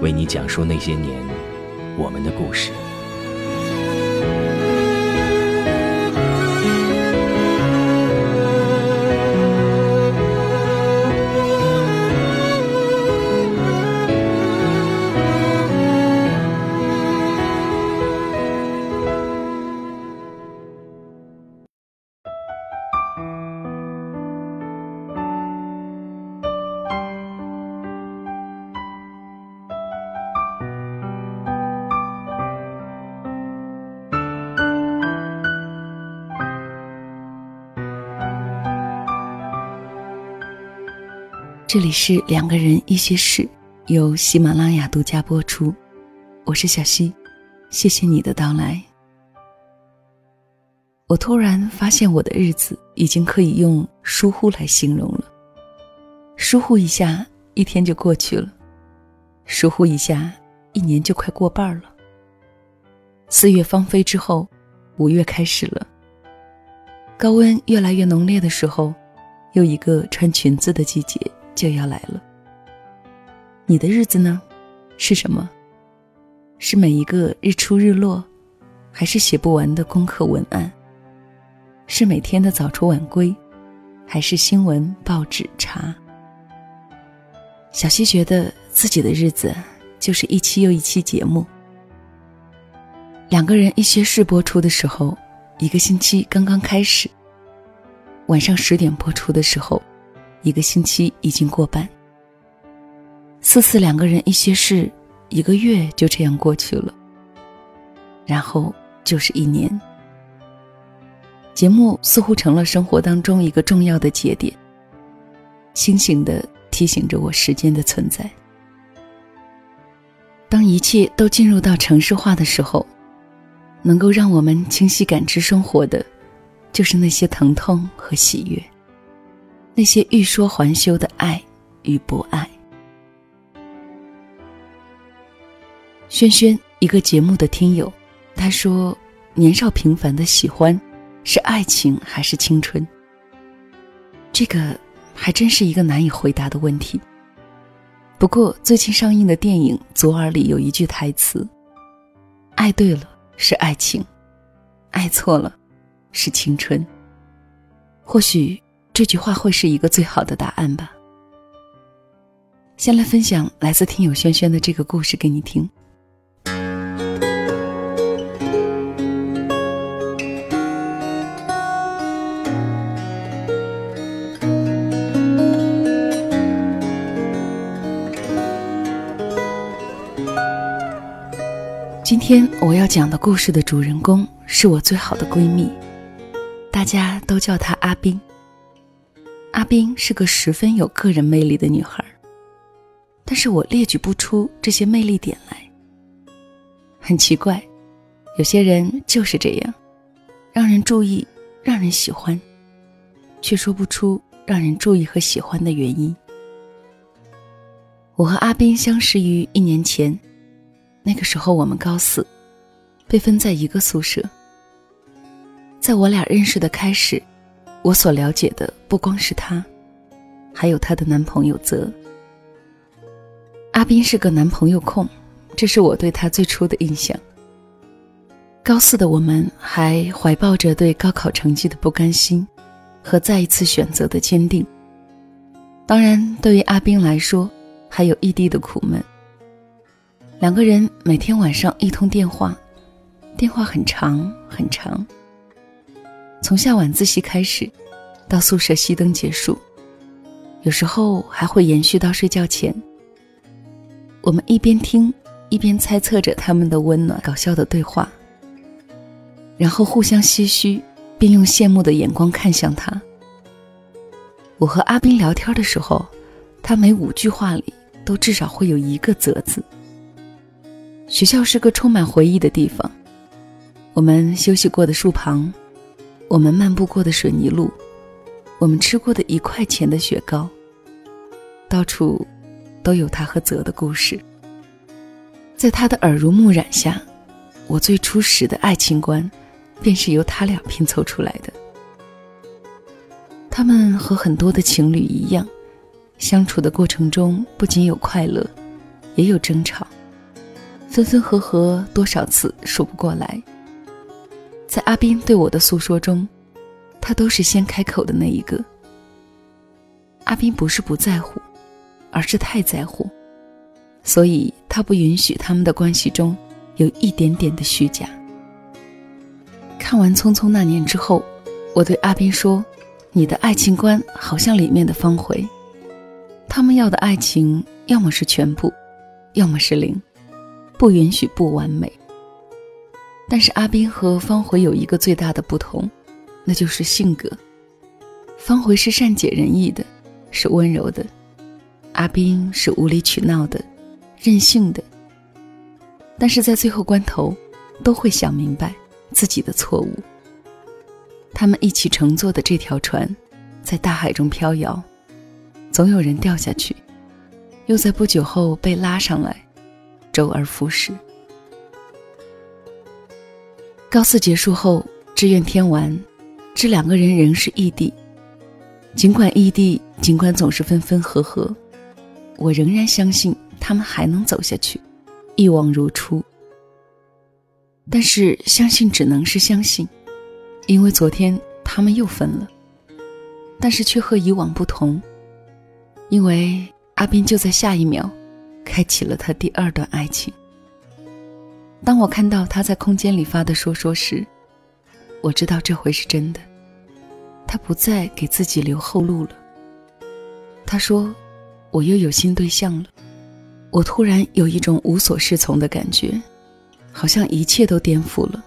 为你讲述那些年我们的故事。这里是两个人一些事，由喜马拉雅独家播出。我是小溪，谢谢你的到来。我突然发现，我的日子已经可以用疏忽来形容了。疏忽一下，一天就过去了；疏忽一下，一年就快过半了。四月芳菲之后，五月开始了。高温越来越浓烈的时候，又一个穿裙子的季节。就要来了。你的日子呢？是什么？是每一个日出日落，还是写不完的功课文案？是每天的早出晚归，还是新闻报纸查？小溪觉得自己的日子就是一期又一期节目。两个人一些事播出的时候，一个星期刚刚开始。晚上十点播出的时候。一个星期已经过半，四次两个人一些事，一个月就这样过去了。然后就是一年。节目似乎成了生活当中一个重要的节点，清醒的提醒着我时间的存在。当一切都进入到城市化的时候，能够让我们清晰感知生活的，就是那些疼痛和喜悦。那些欲说还休的爱与不爱。轩轩，一个节目的听友，他说：“年少平凡的喜欢，是爱情还是青春？”这个还真是一个难以回答的问题。不过，最近上映的电影《左耳》里有一句台词：“爱对了是爱情，爱错了是青春。”或许。这句话会是一个最好的答案吧。先来分享来自听友轩轩的这个故事给你听。今天我要讲的故事的主人公是我最好的闺蜜，大家都叫她阿冰。阿冰是个十分有个人魅力的女孩，但是我列举不出这些魅力点来。很奇怪，有些人就是这样，让人注意，让人喜欢，却说不出让人注意和喜欢的原因。我和阿冰相识于一年前，那个时候我们高四，被分在一个宿舍。在我俩认识的开始。我所了解的不光是她，还有她的男朋友泽。阿斌是个男朋友控，这是我对他最初的印象。高四的我们还怀抱着对高考成绩的不甘心和再一次选择的坚定。当然，对于阿斌来说，还有异地的苦闷，两个人每天晚上一通电话，电话很长很长，从下晚自习开始，到宿舍熄灯结束，有时候还会延续到睡觉前。我们一边听，一边猜测着他们的温暖、搞笑的对话，然后互相唏嘘，并用羡慕的眼光看向他。我和阿斌聊天的时候，他每五句话里都至少会有一个“则”字。学校是个充满回忆的地方，我们休息过的树旁，我们漫步过的水泥路，我们吃过的一块钱的雪糕，到处都有他和泽的故事。在他的耳濡目染下，我最初始的爱情观，便是由他俩拼凑出来的。他们和很多的情侣一样，相处的过程中不仅有快乐，也有争吵，分分合合多少次数不过来。在阿斌对我的诉说中，他都是先开口的那一个。阿斌不是不在乎，而是太在乎，所以他不允许他们的关系中有一点点的虚假。看完《匆匆那年》之后，我对阿斌说。你的爱情观好像里面的方茴，他们要的爱情要么是全部，要么是零，不允许不完美。但是阿斌和方茴有一个最大的不同，那就是性格。方茴是善解人意的，是温柔的；阿斌是无理取闹的，任性的。但是在最后关头，都会想明白自己的错误。他们一起乘坐的这条船，在大海中飘摇，总有人掉下去，又在不久后被拉上来，周而复始。高四结束后，志愿填完，这两个人仍是异地。尽管异地，尽管总是分分合合，我仍然相信他们还能走下去，一往如初。但是，相信只能是相信。因为昨天他们又分了，但是却和以往不同。因为阿斌就在下一秒，开启了他第二段爱情。当我看到他在空间里发的说说时，我知道这回是真的。他不再给自己留后路了。他说：“我又有新对象了。”我突然有一种无所适从的感觉，好像一切都颠覆了，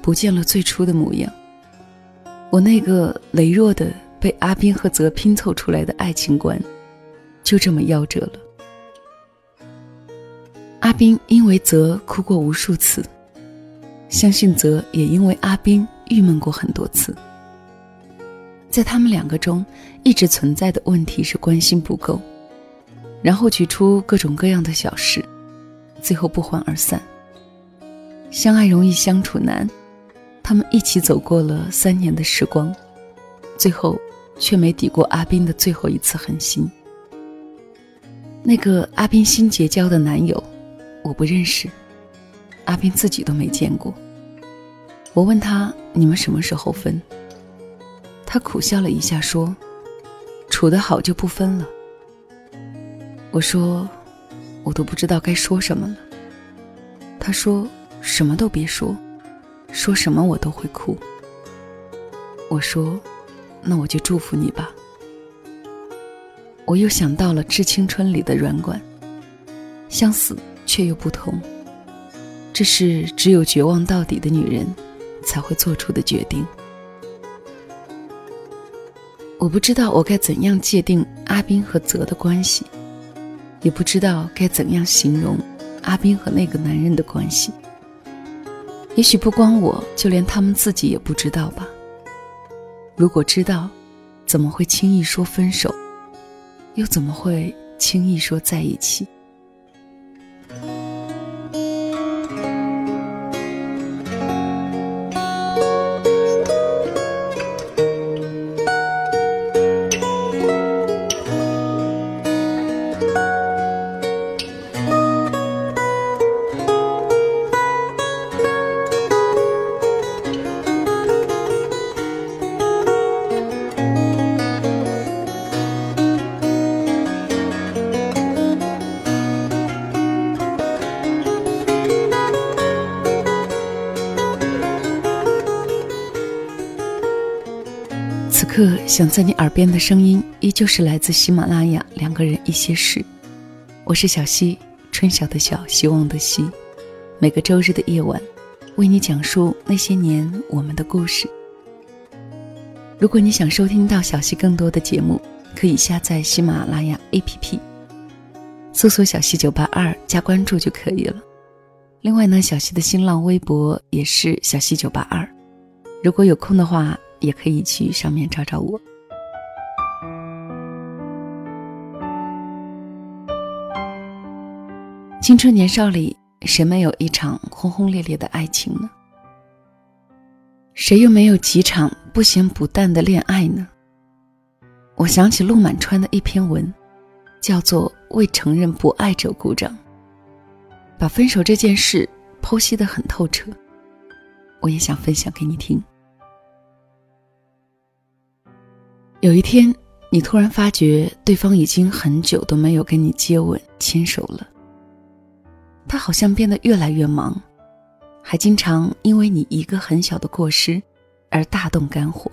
不见了最初的模样。我那个羸弱的被阿斌和泽拼凑出来的爱情观，就这么夭折了。阿斌因为泽哭过无数次，相信泽也因为阿斌郁闷过很多次。在他们两个中，一直存在的问题是关心不够，然后举出各种各样的小事，最后不欢而散。相爱容易相处难。他们一起走过了三年的时光，最后却没抵过阿斌的最后一次狠心。那个阿斌新结交的男友，我不认识，阿斌自己都没见过。我问他：“你们什么时候分？”他苦笑了一下说：“处得好就不分了。”我说：“我都不知道该说什么了。”他说：“什么都别说。”说什么我都会哭。我说：“那我就祝福你吧。”我又想到了《致青春》里的软管，相似却又不同。这是只有绝望到底的女人才会做出的决定。我不知道我该怎样界定阿斌和泽的关系，也不知道该怎样形容阿斌和那个男人的关系。也许不光我，就连他们自己也不知道吧。如果知道，怎么会轻易说分手？又怎么会轻易说在一起？刻想在你耳边的声音，依旧是来自喜马拉雅两个人一些事。我是小溪，春晓的晓，希望的希。每个周日的夜晚，为你讲述那些年我们的故事。如果你想收听到小溪更多的节目，可以下载喜马拉雅 APP，搜索“小溪九八二”加关注就可以了。另外呢，小溪的新浪微博也是“小溪九八二”，如果有空的话，也可以去上面找找我。青春年少里，谁没有一场轰轰烈烈的爱情呢？谁又没有几场不咸不淡的恋爱呢？我想起陆满川的一篇文，叫做《为承认不爱者鼓掌》，把分手这件事剖析的很透彻。我也想分享给你听。有一天，你突然发觉对方已经很久都没有跟你接吻、牵手了。他好像变得越来越忙，还经常因为你一个很小的过失而大动肝火。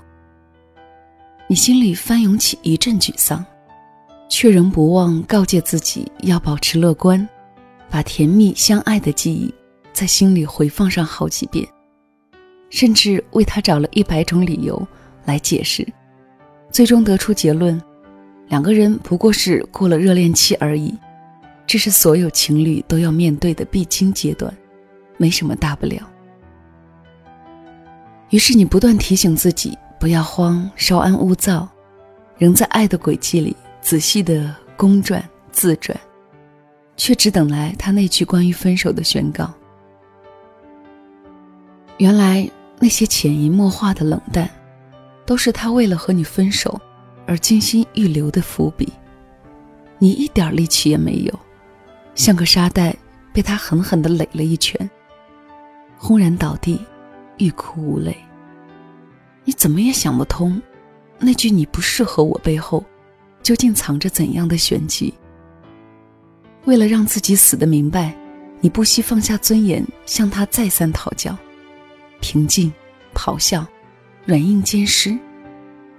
你心里翻涌起一阵沮丧，却仍不忘告诫自己要保持乐观，把甜蜜相爱的记忆在心里回放上好几遍，甚至为他找了一百种理由来解释，最终得出结论：两个人不过是过了热恋期而已。这是所有情侣都要面对的必经阶段，没什么大不了。于是你不断提醒自己不要慌，稍安勿躁，仍在爱的轨迹里仔细的公转自转，却只等来他那句关于分手的宣告。原来那些潜移默化的冷淡，都是他为了和你分手而精心预留的伏笔，你一点力气也没有。像个沙袋，被他狠狠地垒了一拳，轰然倒地，欲哭无泪。你怎么也想不通，那句“你不适合我”背后，究竟藏着怎样的玄机？为了让自己死得明白，你不惜放下尊严，向他再三讨教，平静、咆哮、软硬兼施，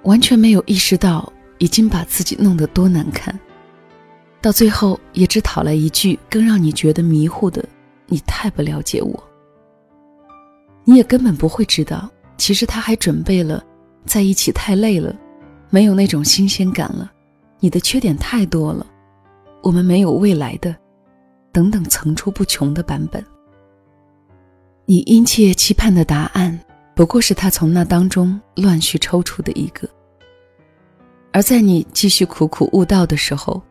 完全没有意识到已经把自己弄得多难看。到最后，也只讨来一句更让你觉得迷糊的：“你太不了解我。”你也根本不会知道，其实他还准备了在一起太累了，没有那种新鲜感了，你的缺点太多了，我们没有未来的，等等层出不穷的版本。你殷切期盼的答案，不过是他从那当中乱序抽出的一个。而在你继续苦苦悟道的时候，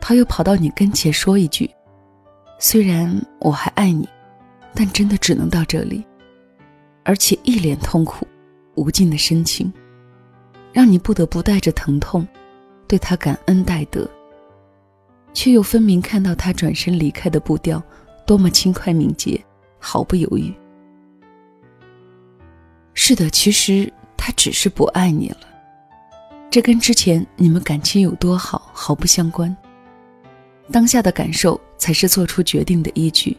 他又跑到你跟前说一句：“虽然我还爱你，但真的只能到这里。”而且一脸痛苦、无尽的深情，让你不得不带着疼痛，对他感恩戴德。却又分明看到他转身离开的步调，多么轻快敏捷，毫不犹豫。是的，其实他只是不爱你了，这跟之前你们感情有多好毫不相关。当下的感受才是做出决定的依据。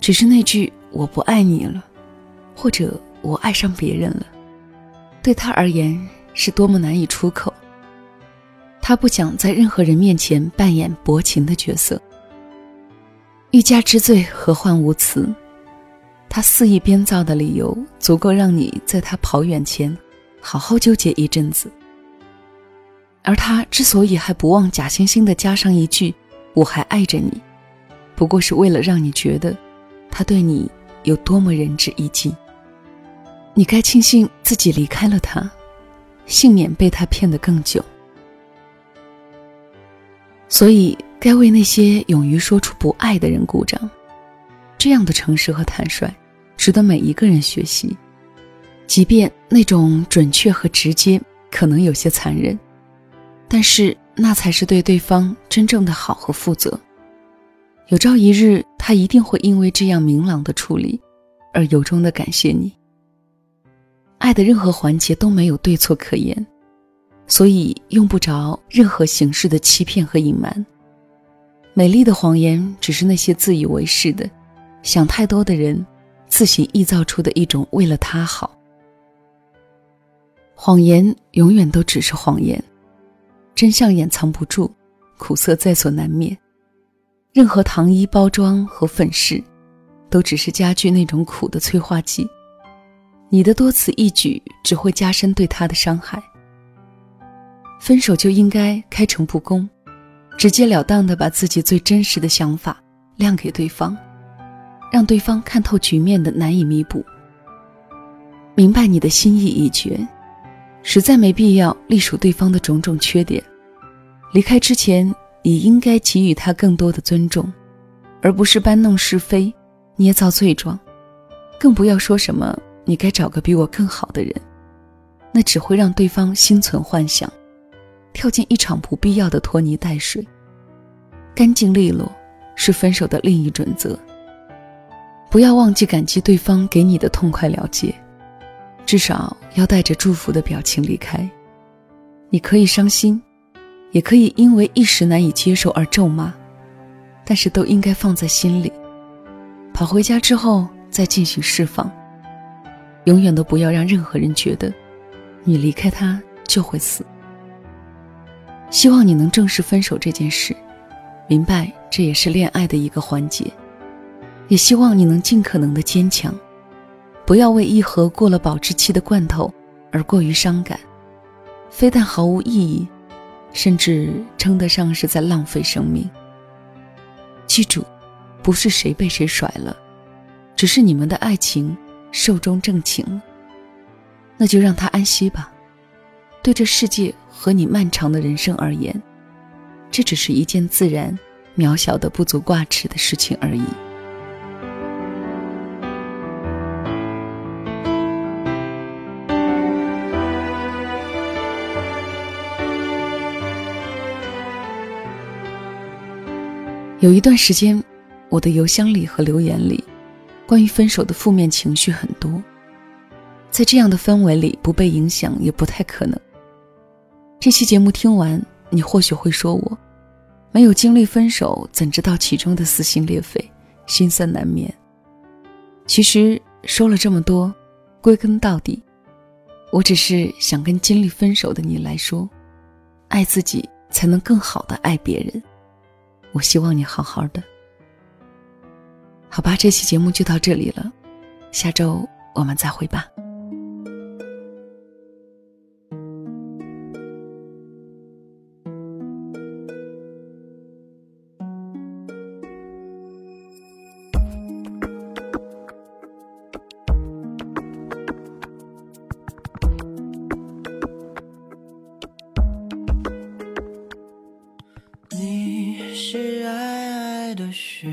只是那句“我不爱你了”，或者“我爱上别人了”，对他而言是多么难以出口。他不想在任何人面前扮演薄情的角色。欲加之罪，何患无辞？他肆意编造的理由，足够让你在他跑远前，好好纠结一阵子。而他之所以还不忘假惺惺的加上一句“我还爱着你”，不过是为了让你觉得他对你有多么仁至义尽。你该庆幸自己离开了他，幸免被他骗得更久。所以，该为那些勇于说出不爱的人鼓掌。这样的诚实和坦率，值得每一个人学习。即便那种准确和直接可能有些残忍。但是那才是对对方真正的好和负责。有朝一日，他一定会因为这样明朗的处理，而由衷的感谢你。爱的任何环节都没有对错可言，所以用不着任何形式的欺骗和隐瞒。美丽的谎言，只是那些自以为是的、想太多的人自行臆造出的一种为了他好。谎言永远都只是谎言，真相掩藏不住，苦涩在所难免。任何糖衣包装和粉饰，都只是加剧那种苦的催化剂。你的多此一举只会加深对他的伤害。分手就应该开诚布公，直截了当的把自己最真实的想法亮给对方，让对方看透局面的难以弥补。明白你的心意已决，实在没必要隶属对方的种种缺点。离开之前，你应该给予他更多的尊重，而不是搬弄是非、捏造罪状，更不要说什么。你该找个比我更好的人，那只会让对方心存幻想，跳进一场不必要的拖泥带水。干净利落是分手的另一准则。不要忘记感激对方给你的痛快了结，至少要带着祝福的表情离开。你可以伤心，也可以因为一时难以接受而咒骂，但是都应该放在心里。跑回家之后再进行释放。永远都不要让任何人觉得，你离开他就会死。希望你能正视分手这件事，明白这也是恋爱的一个环节。也希望你能尽可能的坚强，不要为一盒过了保质期的罐头而过于伤感，非但毫无意义，甚至称得上是在浪费生命。记住，不是谁被谁甩了，只是你们的爱情。寿终正寝了，那就让他安息吧。对这世界和你漫长的人生而言，这只是一件自然、渺小的、不足挂齿的事情而已。有一段时间，我的邮箱里和留言里。关于分手的负面情绪很多，在这样的氛围里不被影响也不太可能。这期节目听完，你或许会说我没有经历分手，怎知道其中的撕心裂肺、心酸难眠？其实说了这么多，归根到底，我只是想跟经历分手的你来说，爱自己才能更好的爱别人。我希望你好好的。好吧，这期节目就到这里了，下周我们再会吧。的雪。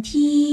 听。